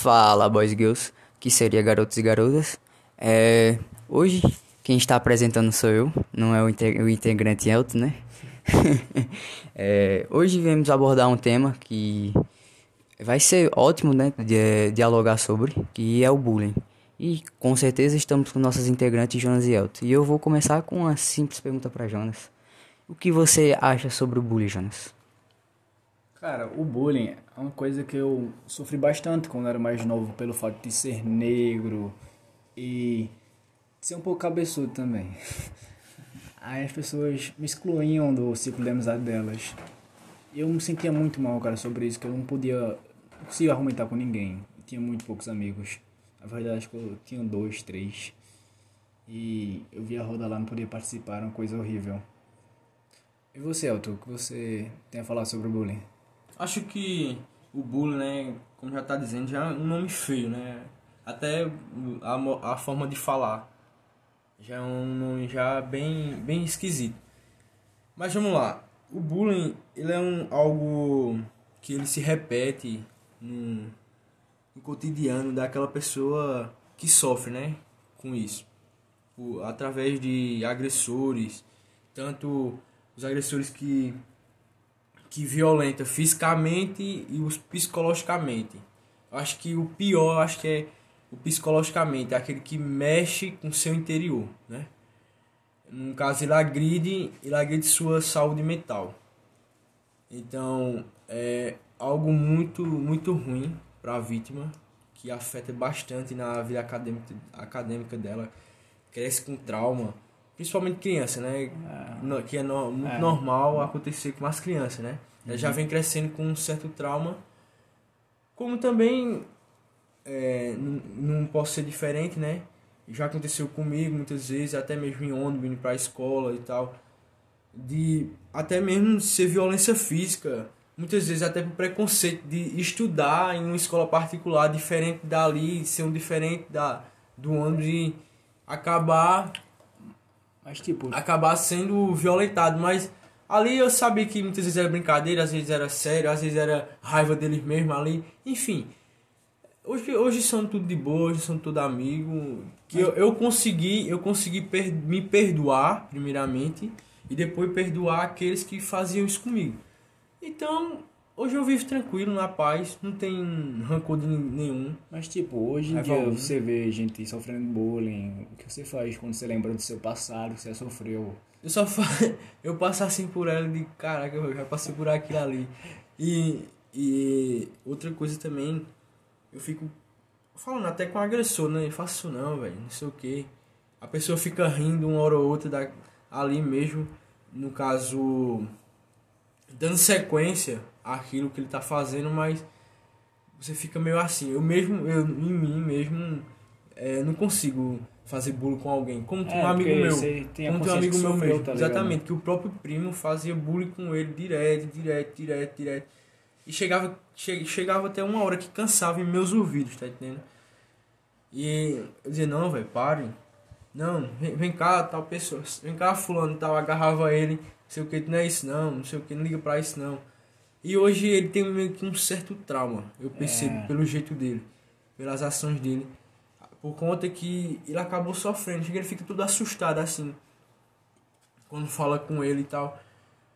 Fala, boys e girls, que seria garotos e garotas. É, hoje, quem está apresentando sou eu, não é o, o integrante Elton, né? é, hoje viemos abordar um tema que vai ser ótimo, né, de, dialogar sobre, que é o bullying. E com certeza estamos com nossos integrantes Jonas e Elton. E eu vou começar com uma simples pergunta para Jonas. O que você acha sobre o bullying, Jonas? Cara, o bullying é uma coisa que eu sofri bastante quando era mais novo, pelo fato de ser negro e ser um pouco cabeçudo também. Aí as pessoas me excluíam do ciclo de amizade delas. Eu me sentia muito mal, cara, sobre isso, que eu não podia, não conseguia argumentar com ninguém. Eu tinha muito poucos amigos. Na verdade, acho que eu tinha dois, três. E eu via a roda lá, não podia participar, era uma coisa horrível. E você, Elton, o que você tem a falar sobre o bullying? Acho que o bullying, né, como já está dizendo, já é um nome feio, né? Até a, a forma de falar já é um nome já bem, bem esquisito. Mas vamos lá. O bullying, ele é um, algo que ele se repete no, no cotidiano daquela pessoa que sofre, né, com isso. Através de agressores, tanto os agressores que que violenta fisicamente e os psicologicamente. Eu acho que o pior, acho que é o psicologicamente, é aquele que mexe com seu interior, né? No caso, ele agride, ele agride sua saúde mental. Então, é algo muito, muito ruim para a vítima, que afeta bastante na vida acadêmica, acadêmica dela. Cresce com trauma, principalmente criança, né? É. Que é no, muito é. normal acontecer com as crianças, né? Ela já uhum. vem crescendo com um certo trauma. Como também é, não, posso ser diferente, né? Já aconteceu comigo muitas vezes, até mesmo em ônibus, indo pra escola e tal. De até mesmo ser violência física. Muitas vezes até por preconceito de estudar em uma escola particular diferente dali, ser um diferente da, do ônibus e acabar mas, tipo... Acabar sendo violentado. Mas ali eu sabia que muitas vezes era brincadeira, às vezes era sério, às vezes era raiva deles mesmo ali. Enfim. Hoje, hoje são tudo de boa, hoje são tudo amigo. Que eu, eu consegui, eu consegui per, me perdoar, primeiramente, e depois perdoar aqueles que faziam isso comigo. Então, Hoje eu vivo tranquilo, na paz, não tem rancor de nenhum. Mas tipo, hoje em dia você vê gente sofrendo bullying, o que você faz quando você lembra do seu passado, que você sofreu? Eu só fa... eu passo assim por ela de caraca, eu já passei por aquilo ali. E, e outra coisa também, eu fico falando até com o agressor, né? Eu faço isso não, velho, não sei o que. A pessoa fica rindo uma hora ou outra da, ali mesmo, no caso, dando sequência aquilo que ele tá fazendo, mas você fica meio assim. Eu mesmo, eu em mim mesmo, é, não consigo fazer bullying com alguém. Como é, um amigo meu, como um amigo meu mesmo, tá exatamente, que o próprio primo fazia bullying com ele direto, direto, direto, direto. E chegava, che, chegava até uma hora que cansava em meus ouvidos, tá entendendo? E eu dizia, não, velho, pare. Não, vem, vem cá, tal pessoa. Vem cá, fulano, tal, agarrava ele. Não sei o que, não é isso não, não sei o que, não liga pra isso não. E hoje ele tem meio que um certo trauma, eu percebo, é. pelo jeito dele, pelas ações dele. Por conta que ele acabou sofrendo, ele fica tudo assustado assim, quando fala com ele e tal.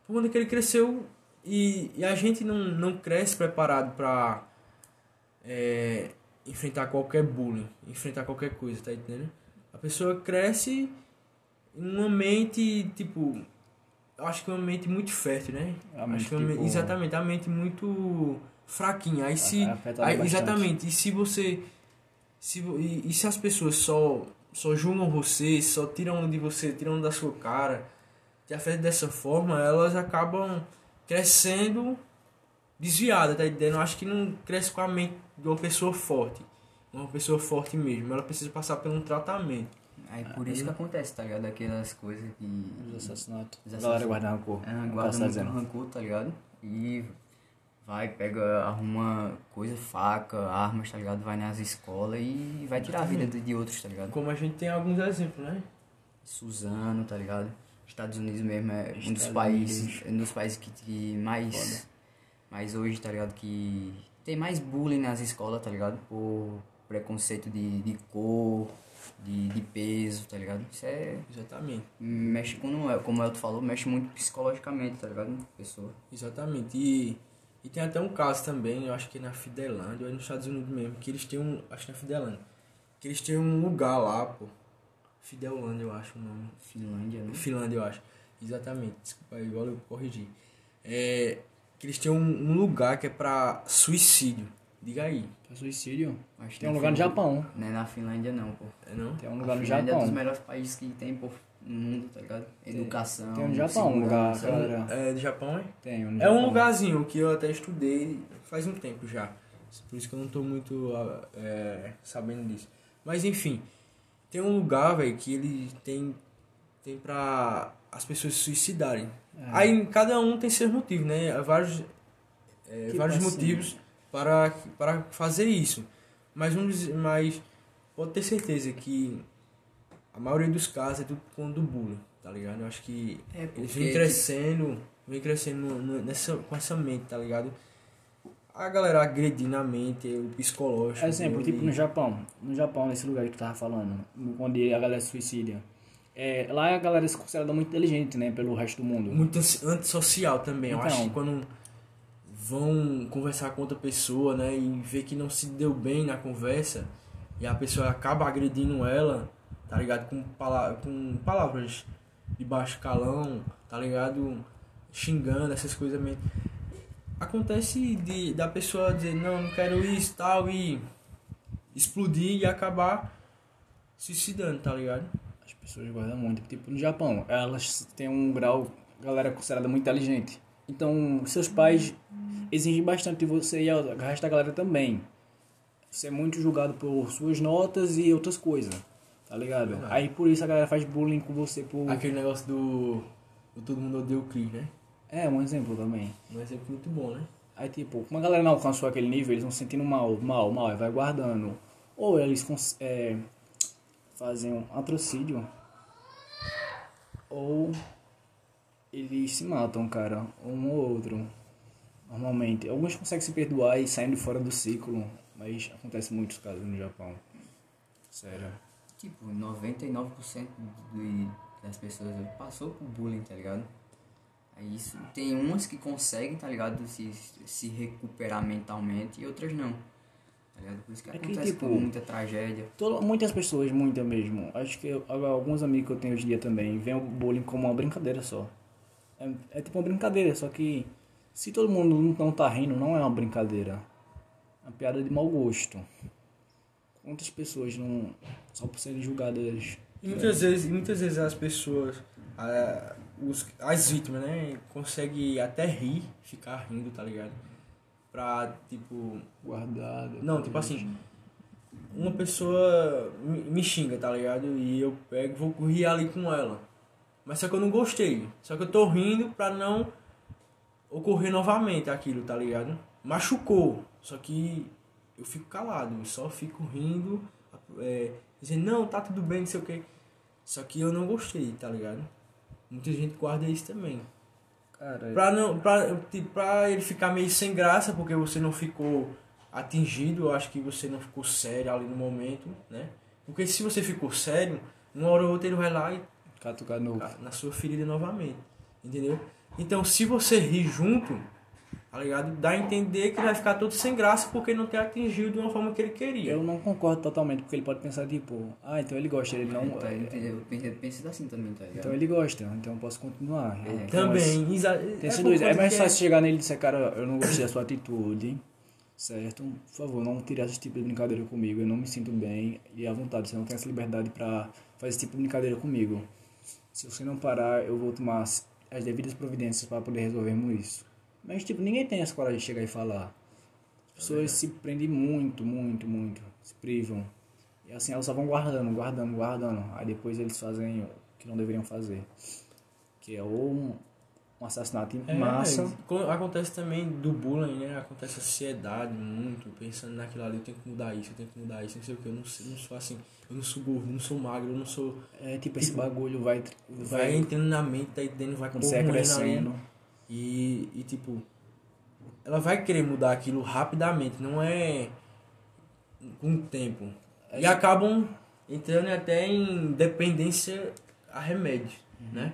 Por conta que ele cresceu e, e a gente não, não cresce preparado pra é, enfrentar qualquer bullying, enfrentar qualquer coisa, tá entendendo? A pessoa cresce em uma mente, tipo, acho que é uma mente muito fértil, né? A acho que é tipo... exatamente, a mente muito fraquinha. Aí se aí, exatamente, e se você se e, e, se as pessoas só só julgam você, só tiram de você, tiram da sua cara, te afetam dessa forma, elas acabam crescendo desviada, tá entendendo? Acho que não cresce com a mente de uma pessoa forte. Uma pessoa forte mesmo, ela precisa passar por um tratamento. Aí por isso que acontece, tá ligado? Aquelas coisas que. Os assassinatos. Os assassinatos. A galera guarda rancor. É, guarda muito dizendo. rancor, tá ligado? E vai, pega, arruma coisa, faca, armas, tá ligado? Vai nas escolas e vai tirar a vida de, de outros, tá ligado? Como a gente tem alguns exemplos, né? Suzano, tá ligado? Estados Unidos mesmo é um dos países, um dos países que, que mais, mais hoje, tá ligado? Que tem mais bullying nas escolas, tá ligado? Por preconceito de, de cor, de, de peso, tá ligado? Isso é. Exatamente. Mexe com, como o Elton falou, mexe muito psicologicamente, tá ligado? Pessoa. Exatamente. E, e tem até um caso também, eu acho que é na Fidelândia, ou é nos Estados Unidos mesmo, que eles têm um. Acho que na Fidelândia. Que eles têm um lugar lá, pô. Fidelândia, eu acho o nome. Finlândia, né? Finlândia, eu acho. Exatamente. Desculpa aí, igual eu corrigi. É, que eles têm um, um lugar que é pra suicídio. Diga aí. Pra suicídio? Acho que Tem um na lugar no Japão. Não é na Finlândia, não, pô. É não? Tem um A lugar no Finlândia é um dos Japão. melhores países que tem, pô, no mundo, tá ligado? Educação. Tem um no Japão, um lugar, galera. É do Japão, é? Tem um no É um Japão. lugarzinho que eu até estudei faz um tempo já. Por isso que eu não tô muito ah, é, sabendo disso. Mas enfim, tem um lugar, velho, que ele tem, tem pra as pessoas se suicidarem. É. Aí cada um tem seus motivos, né? Vários, é, Tipo vários assim. motivos para, para fazer isso. Mas, dizer- mas pode ter certeza que a maioria dos casos é do ponto do bullying, tá ligado? Eu acho que É, eles vêm crescendo, vem crescendo nessa, com essa mente, tá ligado? A galera agredindo a mente, o psicológico. Exemplo, tipo no Japão. No Japão, nesse lugar que tu tava falando, onde a galera se suicida. É, lá a galera se considera muito inteligente, né, pelo resto do mundo. Muito anti- antissocial também. Eu Então. acho que quando vão conversar com outra pessoa, né, e vê que não se deu bem na conversa, e a pessoa acaba agredindo ela, tá ligado? Com, pala com palavras de baixo calão, tá ligado? Xingando, essas coisas mesmo. Acontece de, da pessoa dizer, não, não quero isso tal, e explodir e acabar suicidando, tá ligado? As pessoas guardam muito. Tipo, no Japão, elas têm um grau, galera é considerada muito inteligente. Então, seus pais exigem bastante de você e o resto da galera também. Você é muito julgado por suas notas e outras coisas, tá ligado? Aí por isso a galera faz bullying com você por... Aquele negócio do, do Todo Mundo Odeia o Chris, né? É, um exemplo também. Um exemplo muito bom, né? Aí, tipo, como a galera não alcançou aquele nível, eles vão se sentindo mal, mal, mal, aí vai guardando. Ou eles é, fazem um atrocídio, ou eles se matam, cara, um ou outro. Normalmente. Alguns conseguem se perdoar e saem de fora do ciclo, mas acontece muitos casos no Japão. Sério. Tipo, 99% de, das pessoas passou por bullying, tá ligado? Aí isso, tem umas que conseguem, tá ligado? Se, se recuperar mentalmente e outras não. Tá ligado? Por isso que É que, acontece tipo, com muita tragédia. Todo- muitas pessoas, muita mesmo. Acho que eu- alguns amigos que eu tenho hoje em dia também veem o bullying como uma brincadeira só. É, é tipo uma brincadeira, só que se todo mundo não tá rindo, não é uma brincadeira. É uma piada de mau gosto. Quantas pessoas não. só por serem julgadas. E muitas vezes, e muitas vezes as pessoas, ah, os, as vítimas, né, conseguem até rir, ficar rindo, tá ligado? Pra, tipo, guardadas. não, tipo assim, uma pessoa me, me xinga, tá ligado? E eu pego e vou rir ali com ela. Mas só que eu não gostei. Só que eu tô rindo pra não ocorrer novamente aquilo, tá ligado? Machucou. Só que eu fico calado, eu só fico rindo, é, dizendo, não, tá tudo bem, não sei o que. Só que eu não gostei, tá ligado? Muita gente guarda isso também. Cara, Pra, não, pra, tipo, pra ele ficar meio sem graça, porque você não ficou atingido, eu acho que você não ficou sério ali no momento, né? Porque se você ficou sério, uma hora ou outra ele vai lá e catucar no. na sua ferida novamente, entendeu? Então, se você rir junto, tá ligado? Dá a entender que ele vai ficar todo sem graça porque não tem atingido de uma forma que ele queria. Eu não concordo totalmente, porque ele pode pensar, tipo, ah, então ele gosta, ele não. Então, é, eu penso, eu penso assim também, tá ligado? então ele gosta, então eu posso continuar. É. esse- Também, Tem esses dois. É coisa mais fácil chegar nele e dizer, cara, eu não gostei da sua atitude, certo? Por favor, não tire esse tipo de brincadeira comigo, eu não me sinto bem e à vontade, você não tem essa liberdade pra fazer esse tipo de brincadeira comigo. Se você não parar, eu vou tomar as as devidas providências para poder resolvermos isso. Mas, tipo, ninguém tem essa coragem de chegar e falar. As pessoas se prendem muito, muito, muito, se privam. E assim, elas só vão guardando, guardando, guardando. Aí depois eles fazem o que não deveriam fazer. Que é ou um, um assassinato em É, massa. co- Acontece também do bullying, né? Acontece ansiedade muito, pensando naquilo ali, eu tenho que mudar isso, eu tenho que mudar isso, não sei o que, eu não, sei- não sou assim, eu não sou gordo, eu não sou magro, eu não sou. É tipo, esse bagulho vai. Vai, vai entrando na mente, tá aí dentro vai Você é crescendo. E, e tipo, ela vai querer mudar aquilo rapidamente, não é com o tempo. E acabam entrando até em dependência a remédio uhum. né?